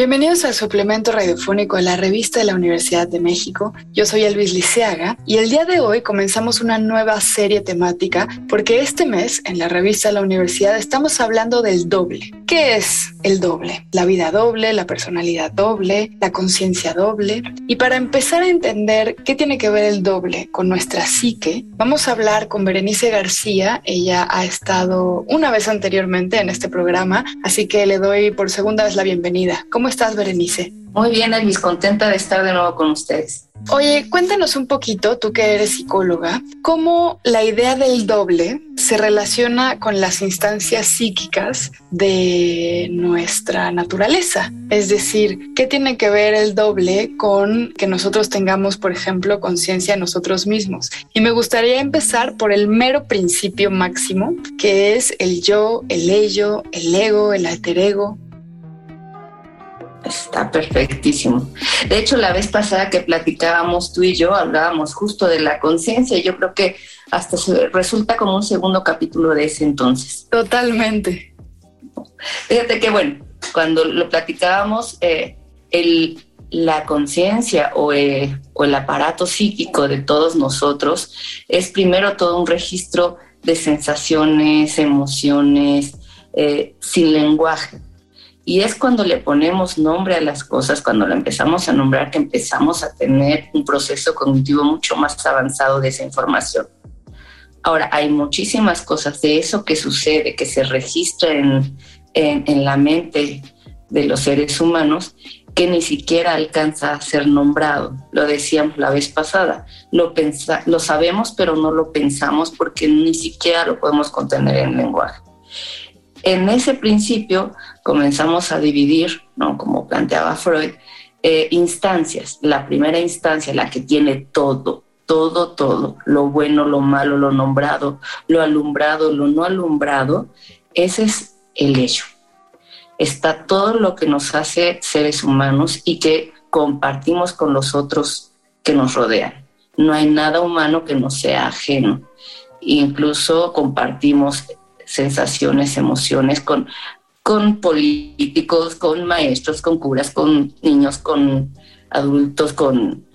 Bienvenidos al suplemento radiofónico de la revista de la Universidad de México. Yo soy Elvis Liceaga y el día de hoy comenzamos una nueva serie temática porque este mes en la revista de la universidad estamos hablando del doble. ¿Qué es el doble? La vida doble, la personalidad doble, la conciencia doble. Y para empezar a entender qué tiene que ver el doble con nuestra psique, vamos a hablar con Berenice García. Ella ha estado una vez anteriormente en este programa, así que le doy por segunda vez la bienvenida. ¿Cómo estás, Berenice? Muy bien, Elvis, contenta de estar de nuevo con ustedes. Oye, cuéntanos un poquito, tú que eres psicóloga, cómo la idea del doble se relaciona con las instancias psíquicas de nuestra naturaleza. Es decir, ¿qué tiene que ver el doble con que nosotros tengamos, por ejemplo, conciencia de nosotros mismos? Y me gustaría empezar por el mero principio máximo, que es el yo, el ello, el ego, el alter ego. Está perfectísimo. De hecho, la vez pasada que platicábamos tú y yo, hablábamos justo de la conciencia y yo creo que hasta resulta como un segundo capítulo de ese entonces. Totalmente. Fíjate que bueno, cuando lo platicábamos, eh, el, la conciencia o, eh, o el aparato psíquico de todos nosotros es primero todo un registro de sensaciones, emociones, eh, sin lenguaje y es cuando le ponemos nombre a las cosas, cuando la empezamos a nombrar, que empezamos a tener un proceso cognitivo mucho más avanzado de esa información. Ahora, hay muchísimas cosas de eso que sucede, que se registra en, en, la mente de los seres humanos, que ni siquiera alcanza a ser nombrado. Lo decíamos la vez pasada. Lo, pensa, lo sabemos, pero no lo pensamos porque ni siquiera lo podemos contener en lenguaje. En ese principio comenzamos a dividir, ¿no? como planteaba Freud, eh, instancias. La primera instancia, la que tiene todo, todo, todo, lo bueno, lo malo, lo nombrado, lo alumbrado, lo no alumbrado, ese es el hecho. Está todo lo que nos hace seres humanos y que compartimos con los otros que nos rodean. No hay nada humano que nos sea ajeno. Incluso compartimos sensaciones, emociones con, con políticos, con maestros, con curas, con niños, con adultos, con,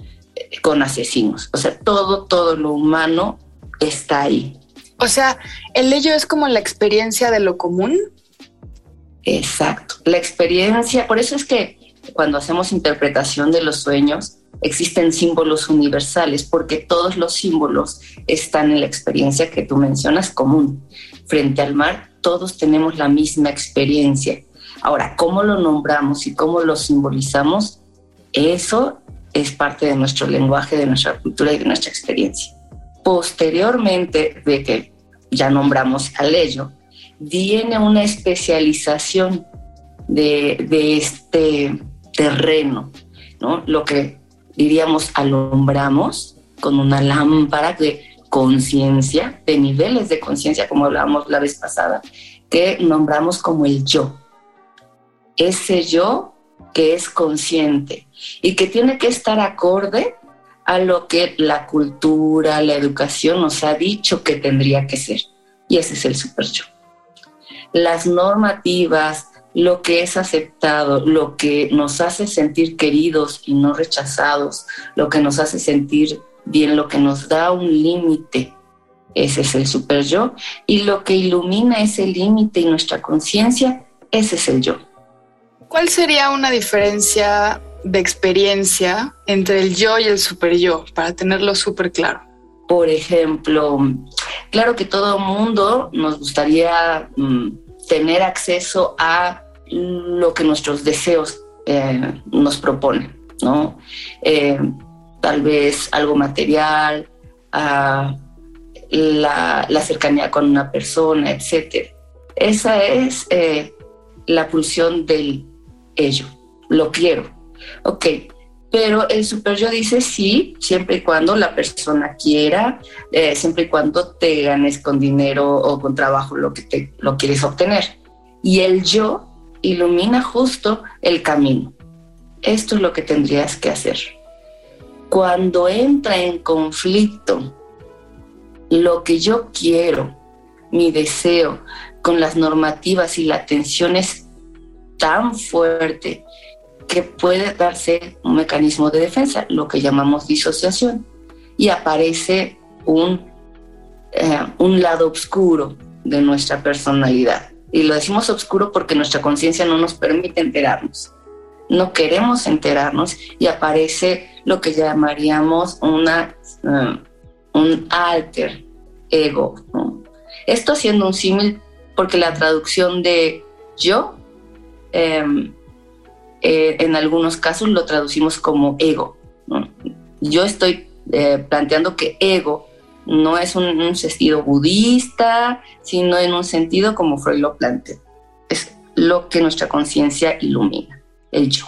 con asesinos. O sea, todo, todo lo humano está ahí. O sea, el ello es como la experiencia de lo común. Exacto, la experiencia, por eso es que cuando hacemos interpretación de los sueños, existen símbolos universales, porque todos los símbolos están en la experiencia que tú mencionas común. Frente al mar, todos tenemos la misma experiencia. Ahora, ¿cómo lo nombramos y cómo lo simbolizamos? Eso es parte de nuestro lenguaje, de nuestra cultura y de nuestra experiencia. Posteriormente de que ya nombramos al ello, viene una especialización de, de este terreno, ¿no? Lo que diríamos, alumbramos con una lámpara de conciencia, de niveles de conciencia, como hablábamos la vez pasada, que nombramos como el yo. Ese yo que es consciente y que tiene que estar acorde a lo que la cultura, la educación nos ha dicho que tendría que ser. Y ese es el super yo. Las normativas, lo que es aceptado, lo que nos hace sentir queridos y no rechazados, lo que nos hace sentir bien, lo que nos da un límite, ese es el super yo, y lo que ilumina ese límite y nuestra conciencia, ese es el yo. ¿Cuál sería una diferencia de experiencia entre el yo y el super yo, para tenerlo súper claro? Por ejemplo, claro que todo mundo nos gustaría mm, tener acceso a lo que nuestros deseos eh, nos proponen, ¿no? Eh, tal vez algo material, la, la, cercanía con una persona, etc. Esa es eh, la pulsión del ello. Lo quiero. Ok, Pero el super yo dice sí, siempre y cuando la persona quiera, eh, siempre y cuando te ganes con dinero o con trabajo lo que te, lo quieres obtener. Y el yo ilumina justo el camino. Esto es lo que tendrías que hacer. Cuando entra en conflicto lo que yo quiero, mi deseo, con las normativas y la tensión es tan fuerte que puede darse un mecanismo de defensa, lo que llamamos disociación, y aparece un, eh, un lado oscuro de nuestra personalidad. Y lo decimos oscuro porque nuestra conciencia no nos permite enterarnos. No queremos enterarnos y aparece lo que llamaríamos una, eh, un alter ego. Esto haciendo un símil porque la traducción de yo em, eh, en algunos casos lo traducimos como ego. Yo estoy eh, planteando que ego no es un, sentido budista, sino en un sentido como Freud lo plantea. Es lo que nuestra conciencia ilumina, el yo.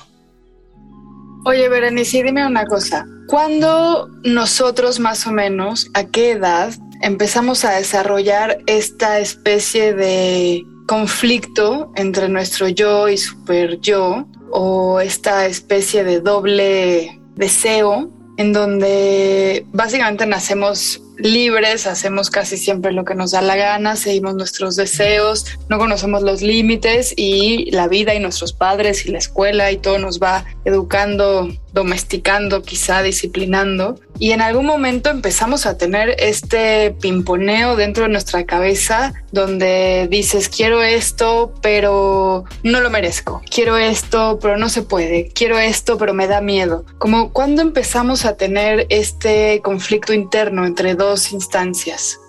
Oye, Berenice, dime una cosa. ¿Cuándo nosotros más o menos, a qué edad, empezamos a desarrollar esta especie de conflicto entre nuestro yo y super yo o esta especie de doble deseo en donde básicamente nacemos libres, hacemos casi siempre lo que nos da la gana, seguimos nuestros deseos, no conocemos los límites y la vida y nuestros padres y la escuela y todo nos va educando, domesticando, quizá disciplinando. Y en algún momento empezamos a tener este pimponeo dentro de nuestra cabeza donde dices, quiero esto, pero no lo merezco. Quiero esto, pero no se puede. Quiero esto, pero me da miedo. Como cuando empezamos a tener este conflicto interno entre dos instancias.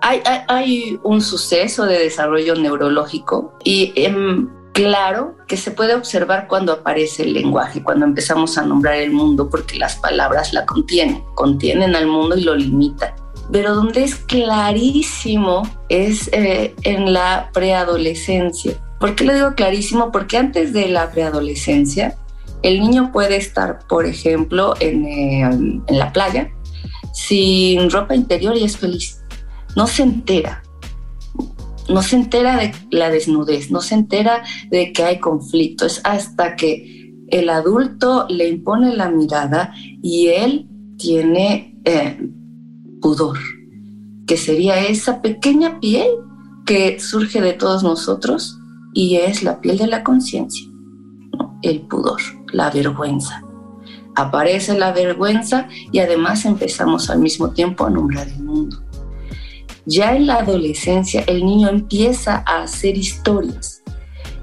Hay, hay, un suceso de desarrollo neurológico y em, claro que se puede observar cuando aparece el lenguaje, cuando empezamos a nombrar el mundo, porque las palabras la contienen, contienen al mundo y lo limitan. Pero donde es clarísimo es eh, en la preadolescencia. ¿Por qué le digo clarísimo? Porque antes de la preadolescencia, el niño puede estar, por ejemplo, en, eh, en la playa sin ropa interior y es feliz. No se entera, no se entera de la desnudez, no se entera de que hay conflicto. Es hasta que el adulto le impone la mirada y él tiene eh, pudor, que sería esa pequeña piel que surge de todos nosotros y es la piel de la conciencia, el pudor, la vergüenza. Aparece la vergüenza y además empezamos al mismo tiempo a nombrar el mundo. Ya en la adolescencia el niño empieza a hacer historias.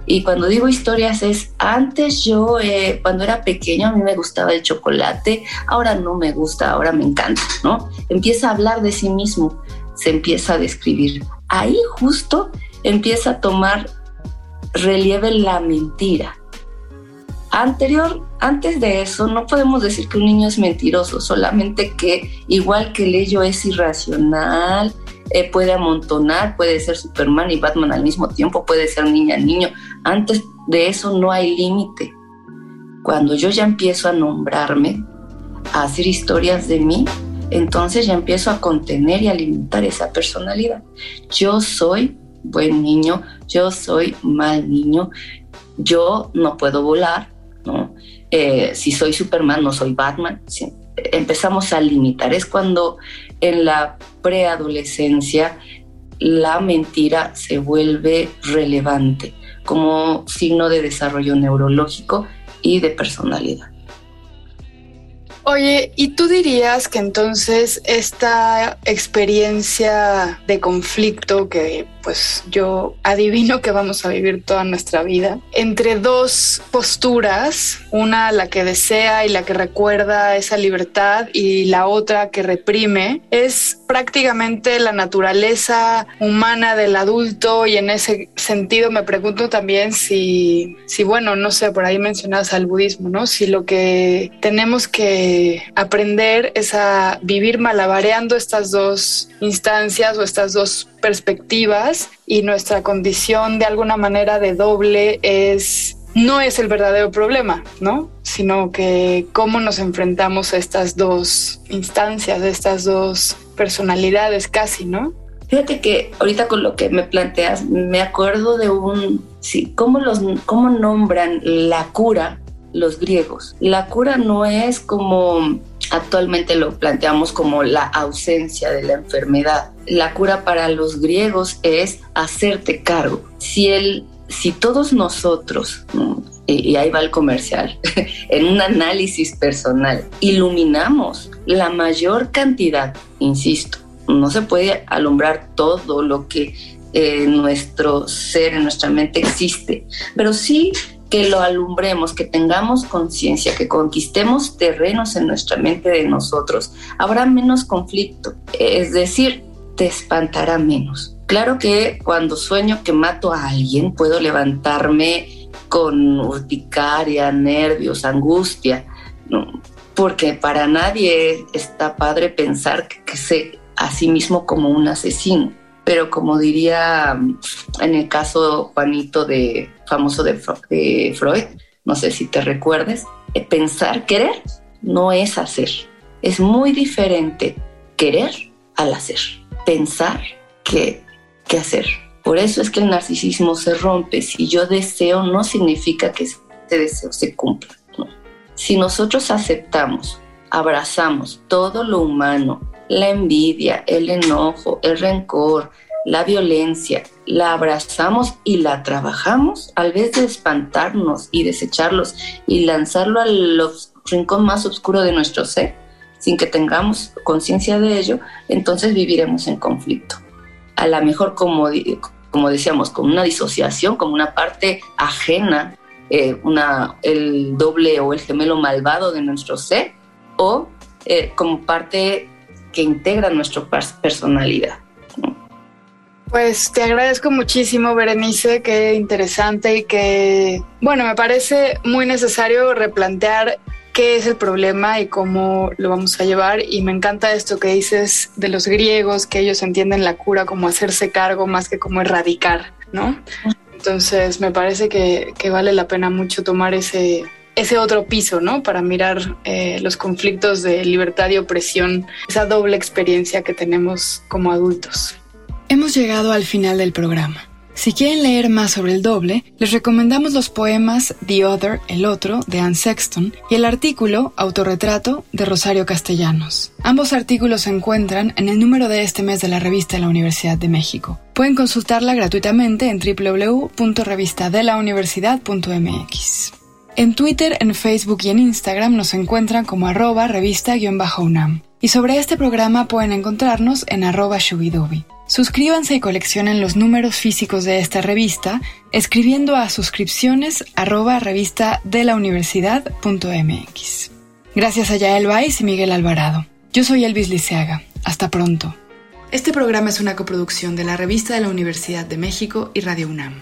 Y cuando digo historias es, antes yo, eh, cuando era pequeño, a mí me gustaba el chocolate, ahora no me gusta, ahora me encanta, ¿no? Empieza a hablar de sí mismo, se empieza a describir. Ahí justo empieza a tomar relieve la mentira. Anterior, antes de eso, no podemos decir que un niño es mentiroso, solamente que igual que el ello es irracional, eh, puede amontonar, puede ser Superman y Batman al mismo tiempo, puede ser niña, niño. Antes de eso no hay límite. Cuando yo ya empiezo a nombrarme, a hacer historias de mí, entonces ya empiezo a contener y a limitar esa personalidad. Yo soy buen niño, yo soy mal niño, yo no puedo volar, ¿no? Eh, si soy Superman, no soy Batman. Empezamos a limitar. Es cuando en la preadolescencia la mentira se vuelve relevante como signo de desarrollo neurológico y de personalidad. Oye, ¿y tú dirías que entonces esta experiencia de conflicto que pues yo adivino que vamos a vivir toda nuestra vida, entre dos posturas, una la que desea y la que recuerda esa libertad y la otra que reprime, es prácticamente la naturaleza humana del adulto y en ese sentido me pregunto también si, si bueno, no sé, por ahí mencionas al budismo, ¿no? Si lo que tenemos que aprender es a vivir malabareando estas dos instancias o estas dos perspectivas y nuestra condición de alguna manera de doble es no es el verdadero problema, ¿no? Sino que cómo nos enfrentamos a estas dos instancias, a estas dos personalidades casi, ¿no? Fíjate que ahorita con lo que me planteas, me acuerdo de un, sí, cómo, los, cómo nombran la cura los griegos. La cura no es como actualmente lo planteamos como la ausencia de la enfermedad. La cura para los griegos es hacerte cargo. Si, el, si todos nosotros, y ahí va el comercial, en un análisis personal, iluminamos la mayor cantidad, insisto, no se puede alumbrar todo lo que en nuestro ser, en nuestra mente existe, pero sí que lo alumbremos, que tengamos conciencia, que conquistemos terrenos en nuestra mente de nosotros, habrá menos conflicto, es decir, te espantará menos. Claro que cuando sueño que mato a alguien, puedo levantarme con urticaria, nervios, angustia, porque para nadie está padre pensar que, que se a sí mismo como un asesino. Pero como diría en el caso Juanito de famoso de, Freud, no sé si te recuerdes, eh, pensar, querer no es hacer. Es muy diferente querer al hacer. Pensar que, que hacer. Por eso es que el narcisismo se rompe. Si yo deseo, no significa que ese deseo se cumpla. Si nosotros aceptamos, abrazamos todo lo humano, la envidia, el enojo, el rencor, la violencia, la abrazamos y la trabajamos, al vez de espantarnos y desecharlos y lanzarlo al rincón más oscuro de nuestro ser, sin que tengamos conciencia de ello, entonces viviremos en conflicto. A lo mejor, como, como decíamos, con una disociación, como una parte ajena, eh, una, el doble o el gemelo malvado de nuestro ser, o eh, como parte que integra nuestra personalidad. Pues te agradezco muchísimo, Berenice, qué interesante y que, bueno, me parece muy necesario replantear qué es el problema y cómo lo vamos a llevar. Y me encanta esto que dices de los griegos, que ellos entienden la cura como hacerse cargo más que como erradicar, ¿no? Entonces me parece que, que vale la pena mucho tomar ese, ese otro piso, ¿no? Para mirar eh, los conflictos de libertad y opresión, esa doble experiencia que tenemos como adultos. Hemos llegado al final del programa. Si quieren leer más sobre el doble, les recomendamos los poemas The Other, El Otro, de Anne Sexton, y el artículo Autorretrato de Rosario Castellanos. Ambos artículos se encuentran en el número de este mes de la revista de la Universidad de México. Pueden consultarla gratuitamente en www.revistadelauniversidad.mx. En Twitter, en Facebook y en Instagram nos encuentran como arroba revista-unam. Y sobre este programa pueden encontrarnos en arroba shubidubi. Suscríbanse y coleccionen los números físicos de esta revista escribiendo a suscripciones arroba revista de la universidad.mx. Gracias a Yael Vais y Miguel Alvarado. Yo soy Elvis Liceaga. Hasta pronto. Este programa es una coproducción de la Revista de la Universidad de México y Radio UNAM.